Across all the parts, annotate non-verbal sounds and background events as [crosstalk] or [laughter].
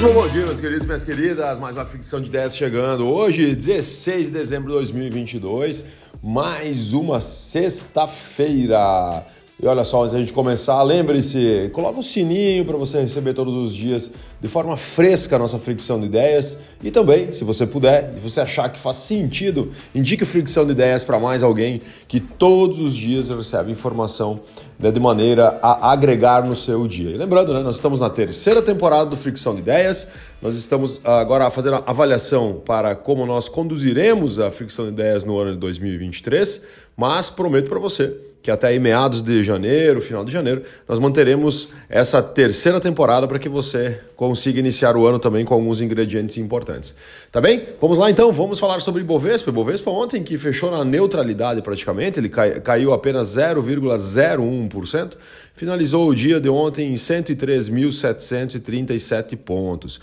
Muitíssimo bom dia, meus queridos minhas queridas. Mais uma ficção de ideias chegando. Hoje, 16 de dezembro de 2022, mais uma sexta-feira. E olha só, antes da gente começar, lembre-se, coloca o sininho para você receber todos os dias de forma fresca a nossa fricção de ideias. E também, se você puder, e você achar que faz sentido, indique fricção de ideias para mais alguém que todos os dias recebe informação né, de maneira a agregar no seu dia. E lembrando, né, nós estamos na terceira temporada do Fricção de Ideias. Nós estamos agora fazendo a avaliação para como nós conduziremos a Fricção de Ideias no ano de 2023, mas prometo para você que até meados de janeiro, final de janeiro, nós manteremos essa terceira temporada para que você consiga iniciar o ano também com alguns ingredientes importantes. Tá bem? Vamos lá então, vamos falar sobre Ibovespa. Ibovespa ontem que fechou na neutralidade praticamente, ele caiu apenas 0,01%, finalizou o dia de ontem em 103.737 pontos.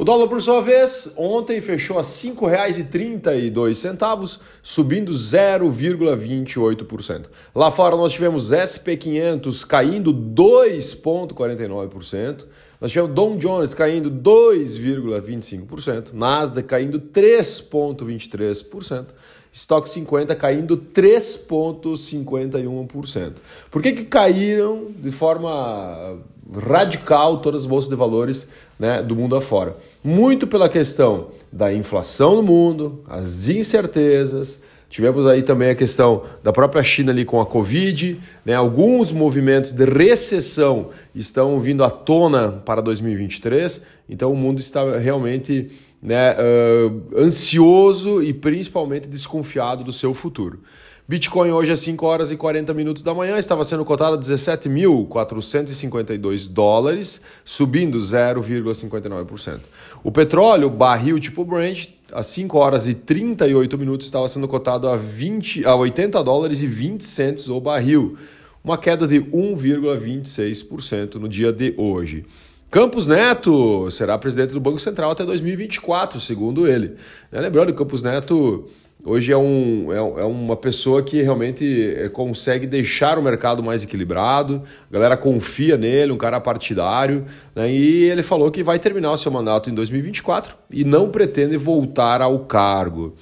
O dólar, por sua vez, ontem fechou a R$ 5,32, subindo 0,28%. Lá fora nós tivemos SP500 caindo 2,49%. Nós tivemos Dow Jones caindo 2,25%, Nasdaq caindo 3,23%, Stock 50 caindo 3,51%. Por que, que caíram de forma radical todas as bolsas de valores né, do mundo afora. Muito pela questão da inflação no mundo, as incertezas. Tivemos aí também a questão da própria China ali com a Covid, né? alguns movimentos de recessão estão vindo à tona para 2023, então o mundo está realmente né, uh, ansioso e principalmente desconfiado do seu futuro. Bitcoin hoje às 5 horas e 40 minutos da manhã estava sendo cotado a 17.452 dólares, subindo 0,59%. O petróleo, barril tipo Brent, às 5 horas e 38 minutos estava sendo cotado a, 20, a 80 dólares e 20 centes o barril, uma queda de 1,26% no dia de hoje. Campos Neto será presidente do Banco Central até 2024, segundo ele. Lembrando que Campos Neto hoje é, um, é, é, uma pessoa que realmente é, consegue deixar o mercado mais equilibrado, a galera confia nele, um cara partidário, né? e ele falou que vai terminar o seu mandato em 2024 e não pretende voltar ao cargo.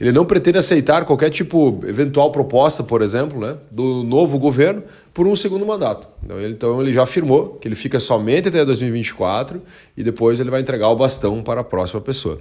Ele não pretende aceitar qualquer tipo, eventual proposta, por exemplo, né, do novo governo por um segundo mandato. Então ele, então ele já afirmou que ele fica somente até 2024 e depois ele vai entregar o bastão para a próxima pessoa.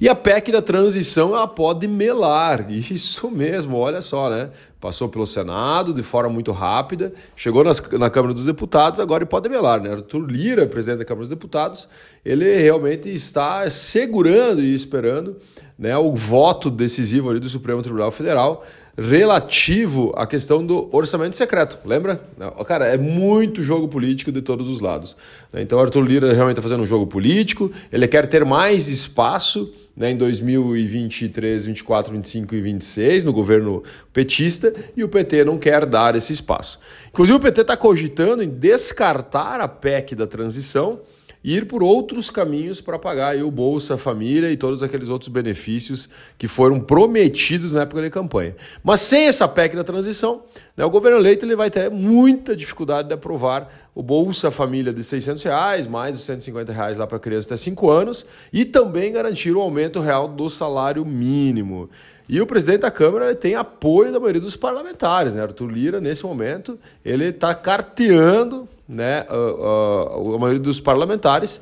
E a PEC da transição ela pode melar, [laughs] isso mesmo, olha só, né? Passou pelo Senado de forma muito rápida, chegou nas, na Câmara dos Deputados, agora pode melar, né? Arthur Lira, presidente da Câmara dos Deputados, ele realmente está segurando e esperando né, o voto decisivo ali do Supremo Tribunal Federal relativo à questão do orçamento secreto. Lembra? Cara, é muito jogo político de todos os lados. Então, Arthur Lira realmente está fazendo um jogo político, ele quer ter mais espaço né, em 2023, 24, 25 e 26 no governo petista e o PT não quer dar esse espaço. Inclusive, o PT está cogitando em descartar a PEC da transição ir por outros caminhos para pagar o Bolsa Família e todos aqueles outros benefícios que foram prometidos na época da campanha. Mas sem essa PEC da transição, né, o governo eleito ele vai ter muita dificuldade de aprovar o Bolsa Família de 600 reais, mais os 150 reais lá para criança até 5 anos e também garantir o aumento real do salário mínimo. E o presidente da Câmara tem apoio da maioria dos parlamentares. Né? Arthur Lira, nesse momento, ele está carteando né, a, a, maioria dos parlamentares,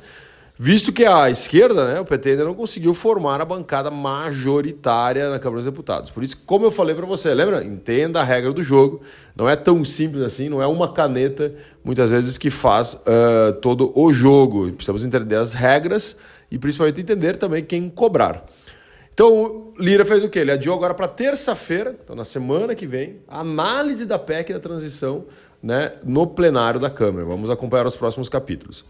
visto que a esquerda, né, o PT, ainda não conseguiu formar a bancada majoritária na Câmara dos Deputados. Por isso, como eu falei para você, lembra? Entenda a regra do jogo. Não é tão simples assim, não é uma caneta, muitas vezes, que faz uh, todo o jogo. Precisamos entender as regras e, principalmente, entender também quem cobrar. Então, Lira fez o quê? Ele adiou agora para terça-feira, então na semana que vem, a análise da PEC da transição né, no plenário da Câmara. Vamos acompanhar os próximos capítulos.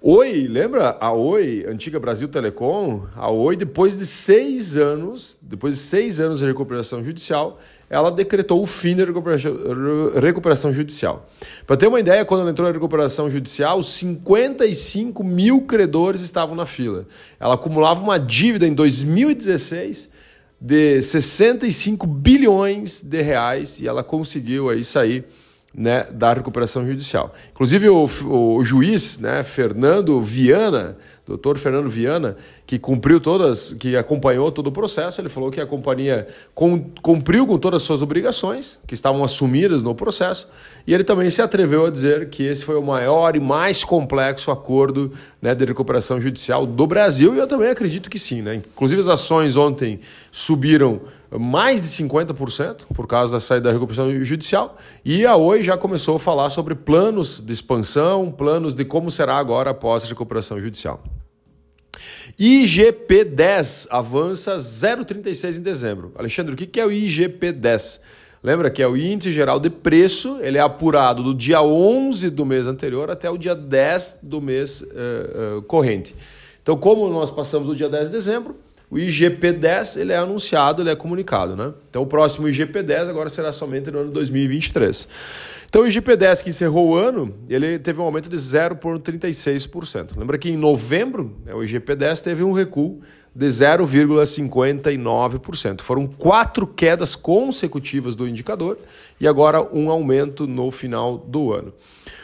Oi, lembra a Oi, antiga Brasil Telecom? A Oi, depois de seis anos, depois de seis anos de recuperação judicial, ela decretou o fim da recuperação, judicial. Para ter uma ideia, quando ela entrou na recuperação judicial, 55 mil credores estavam na fila. Ela acumulava uma dívida em 2016 de 65 bilhões de reais e ela conseguiu aí sair né, da recuperação judicial. Inclusive o, o, juiz, né, Fernando Viana, doutor Fernando Viana, que cumpriu todas, que acompanhou todo o processo, ele falou que a companhia cumpriu com todas as suas obrigações, que estavam assumidas no processo, e ele também se atreveu a dizer que esse foi o maior e mais complexo acordo né, de recuperação judicial do Brasil, e eu também acredito que sim. Né? Inclusive as ações ontem subiram mais de 50% por causa da saída da recuperação judicial. E a Oi já começou a falar sobre planos de expansão, planos de como será agora após a recuperação judicial. IGP-10 avança 0,36 em dezembro. Alexandre, o que é o IGP-10? Lembra que é o índice geral de preço, ele é apurado do dia 11 do mês anterior até o dia 10 do mês uh, uh, corrente. Então, como nós passamos o dia 10 de dezembro, o IGP-10 ele é anunciado, ele é comunicado. Né? Então o próximo IGP-10 agora será somente no ano 2023. Então o IGP-10 que encerrou o ano, ele teve um aumento de 0,36%. Lembra que em novembro né, o IGP-10 teve um recuo de 0,59%. Foram quatro quedas consecutivas do indicador e agora um aumento no final do ano.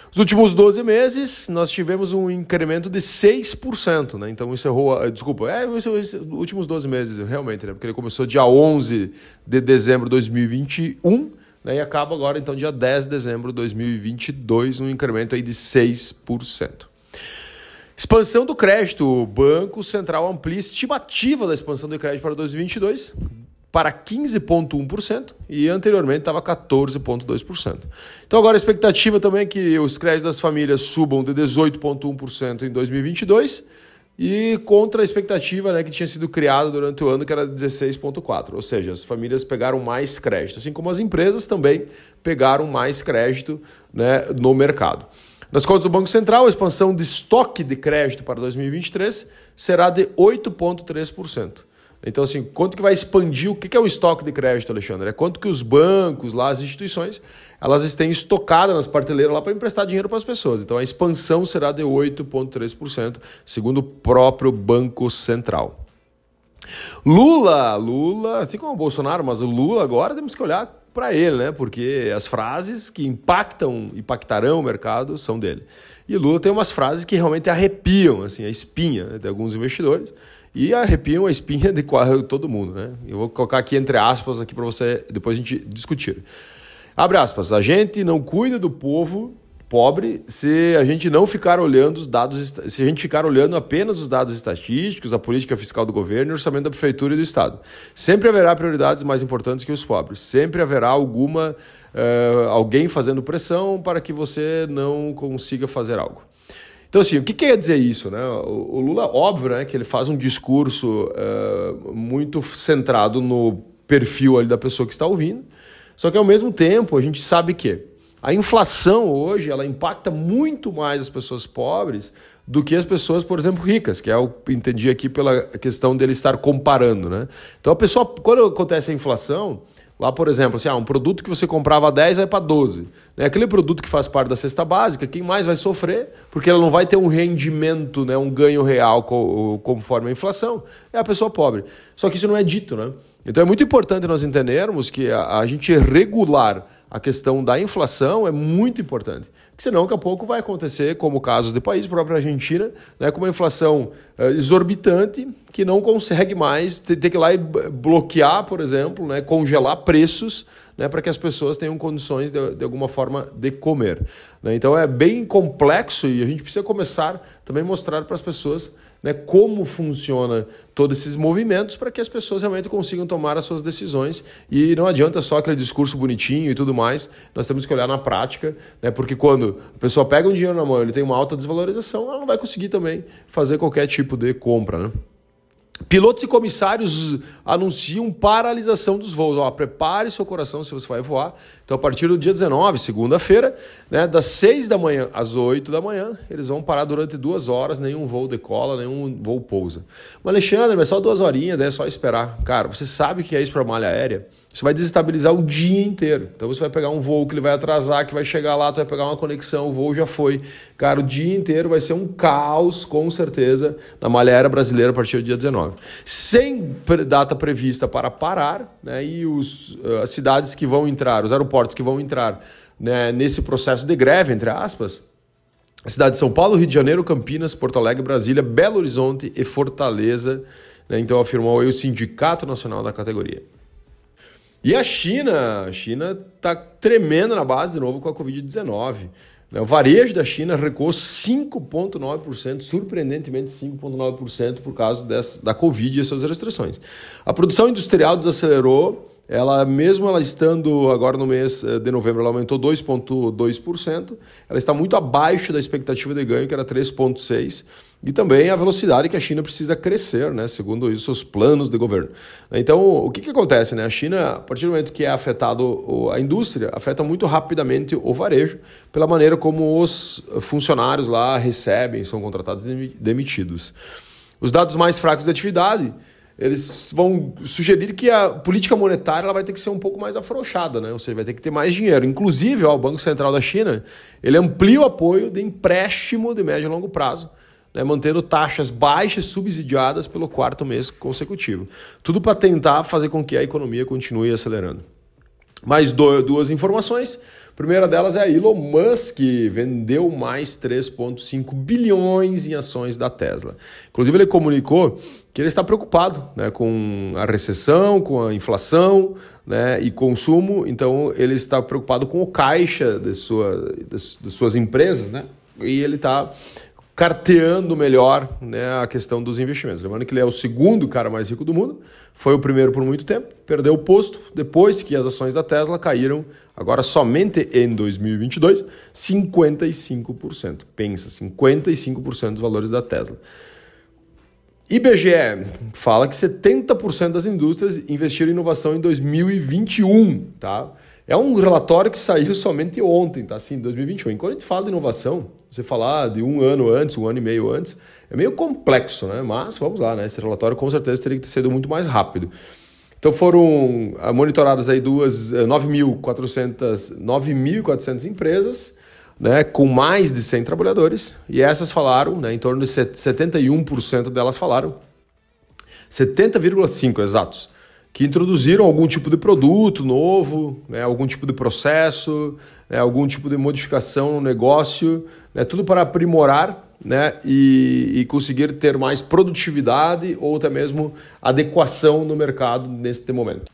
Nos últimos 12 meses, nós tivemos um incremento de 6%, né? Então encerrou, desculpa, é, os últimos 12 meses, realmente, né? Porque ele começou dia 11 de dezembro de 2021, né? E acaba agora, então, dia 10 de dezembro de 2022, um incremento aí de 6%. Expansão do crédito. O Banco Central amplia a estimativa da expansão do crédito para 2022 para 15,1% e anteriormente estava 14,2%. Então agora a expectativa também é que os créditos das famílias subam de 18,1% em 2022 e contra a expectativa né, que tinha sido criada durante o ano, que era 16,4%. Ou seja, as famílias pegaram mais crédito, assim como as empresas também pegaram mais crédito né, no mercado. Nas contas do Banco Central, a expansão de estoque de crédito para 2023 será de 8,3%. Então, assim, quanto que vai expandir, o que é o estoque de crédito, Alexandre? É quanto que os bancos, lá, as instituições, elas têm estocada nas parteleiras lá para emprestar dinheiro para as pessoas. Então, a expansão será de 8,3%, segundo o próprio Banco Central. Lula, Lula, assim como o Bolsonaro, mas o Lula agora temos que olhar para ele, né? Porque as frases que impactam, impactarão o mercado são dele. E Lula tem umas frases que realmente arrepiam assim, a espinha né, de alguns investidores e arrepiam a espinha de todo mundo. Né? Eu vou colocar aqui entre aspas aqui para você depois a gente discutir. Abre aspas. A gente não cuida do povo pobre se a gente não ficar olhando os dados, se a gente ficar olhando apenas os dados estatísticos, a política fiscal do governo e o orçamento da prefeitura e do estado. Sempre haverá prioridades mais importantes que os pobres. Sempre haverá alguma uh, alguém fazendo pressão para que você não consiga fazer algo. Então, assim, o que quer dizer isso? Né? O, Lula, óbvio, né, que ele faz um discurso uh, muito centrado no perfil ali da pessoa que está ouvindo, só que ao mesmo tempo a gente sabe que a inflação hoje ela impacta muito mais as pessoas pobres do que as pessoas, por exemplo, ricas, que é o que entendi aqui pela questão dele estar comparando. Né? Então a pessoa, quando acontece a inflação, Lá, por exemplo, assim, ah, um produto que você comprava a 10 vai para 12. Né? Aquele produto que faz parte da cesta básica, quem mais vai sofrer, porque ela não vai ter um rendimento, né, um ganho real conforme a inflação, é a pessoa pobre. Só que isso não é dito, né? Então é muito importante nós entendermos que a, a gente regular a questão da inflação é muito importante. Senão, daqui a pouco vai acontecer, como o caso do país, própria Argentina, né, com uma inflação uh, exorbitante que não consegue mais ter, ter, que ir lá e bloquear, por exemplo, né, congelar preços né, para que as pessoas tenham condições, de, de alguma forma, de comer. Né? Então é bem complexo e a gente precisa começar também mostrar para as pessoas né, como funciona todos esses movimentos para que as pessoas realmente consigam tomar as suas decisões. E não adianta só aquele discurso bonitinho e tudo mais, nós temos que olhar na prática, né, porque quando a pessoa pega um dinheiro na mão ele tem uma alta desvalorização, ela não vai conseguir também fazer qualquer tipo de compra. Né? Pilotos e comissários anunciam paralisação dos voos. Ó, prepare seu coração se você vai voar. Então, a partir do dia 19, segunda-feira, né, das 6 da manhã às 8 da manhã, eles vão parar durante duas horas, nenhum voo decola, nenhum voo pousa. Mas, Alexandre, mas só duas horinhas, né, é só esperar. Cara, você sabe que é isso para malha aérea? Isso vai desestabilizar o dia inteiro. Então você vai pegar um voo que ele vai atrasar, que vai chegar lá, tu vai pegar uma conexão, o voo já foi. Cara, o dia inteiro vai ser um caos, com certeza, na malha aérea brasileira a partir do dia 19. Sem data prevista para parar, né? E os, eh, as cidades que vão entrar, os aeroportos que vão entrar né, nesse processo de greve, entre aspas, a cidade de São Paulo, Rio de Janeiro, Campinas, Porto Alegre, Brasília, Belo Horizonte e Fortaleza. Né? Então afirmou aí o Sindicato Nacional da categoria. E a China, a China está tremendo na base de novo com a Covid-19. Né? O varejo da China recuou 5,9%, surpreendentemente 5,9% por causa dessa, da Covid e suas restrições. A produção industrial desacelerou, ela mesmo ela estando agora no mês eh, de novembro, ela aumentou 2,2%, ela está muito abaixo da expectativa de ganho, que era 3,6%. E também a velocidade que a China precisa crescer, né, segundo os seus planos de governo. Então, o que, que acontece? Né? A China, a partir do momento que é afetado a indústria, afeta muito rapidamente o varejo, pela maneira como os funcionários lá recebem, são contratados e demitidos. Os dados mais fracos da atividade, eles vão sugerir que a política monetária ela vai ter que ser um pouco mais afrouxada, né? ou seja, vai ter que ter mais dinheiro. Inclusive, ó, o Banco Central da China ele amplia o apoio de empréstimo de médio e longo prazo né, mantendo taxas baixas subsidiadas pelo quarto mês consecutivo. Tudo para tentar fazer com que a economia continue acelerando. Mais duas informações. A primeira delas é a Elon Musk, vendeu mais 3,5 bilhões em ações da Tesla. Inclusive, ele comunicou que ele está preocupado né, com a recessão, com a inflação né, e consumo. Então, ele está preocupado com o caixa de, sua, de, de suas empresas, né? E ele está carteando melhor né, a questão dos investimentos. Lembrando que ele é o segundo cara mais rico do mundo, foi o primeiro por muito tempo, perdeu o posto depois que as ações da Tesla caíram, agora somente em 2022, 55%. Pensa, 55% dos valores da Tesla. IBGE fala que 70% das indústrias investiram em inovação em 2021, tá? É um relatório que saiu somente ontem, tá? Assim, 2021. E quando a gente fala de inovação, você falar de um ano antes, um ano e meio antes, é meio complexo, né? Mas vamos lá, né? Esse relatório com certeza teria que ter sido muito mais rápido. Então foram ah, monitoradas aí duas 9.400 eh, 9.400 empresas, né, com mais de 100 trabalhadores, e essas falaram, né, em torno de 71% delas falaram, 70,5 exatos, que introduziram algum tipo de produto novo, né, algum tipo de processo, né, algum tipo de modificação no negócio, né, tudo para aprimorar né, e, e, conseguir ter mais produtividade ou até mesmo adequação no mercado neste momento.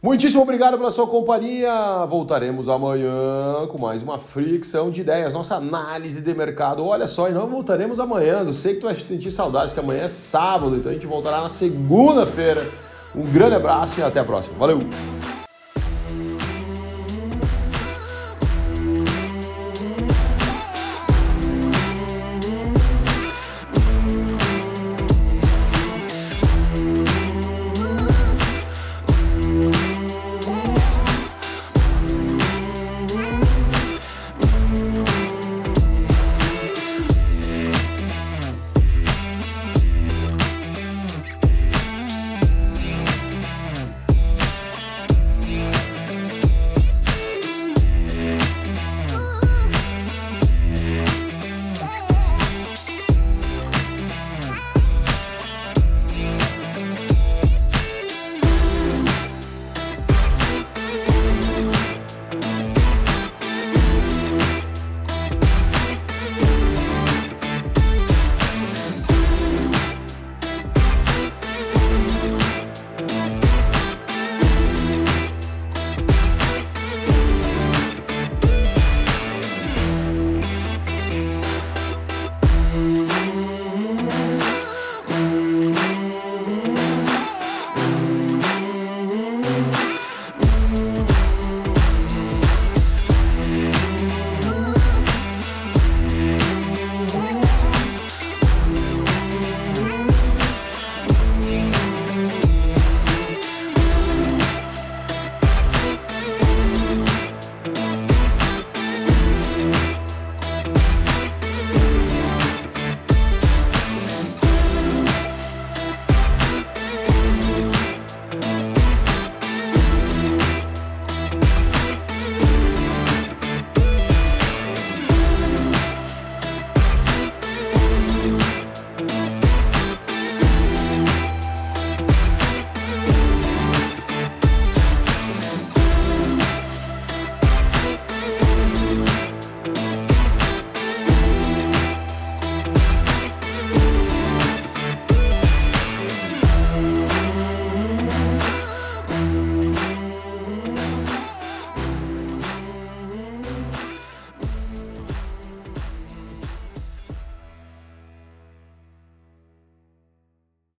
Muitíssimo obrigado pela sua companhia. Voltaremos amanhã com mais uma fricção de ideias, nossa análise de mercado. Olha só, e não voltaremos amanhã. Eu sei que tu vai sentir saudades, que amanhã é sábado, então a gente voltará na segunda-feira um grande abraço e até a próxima. Valeu!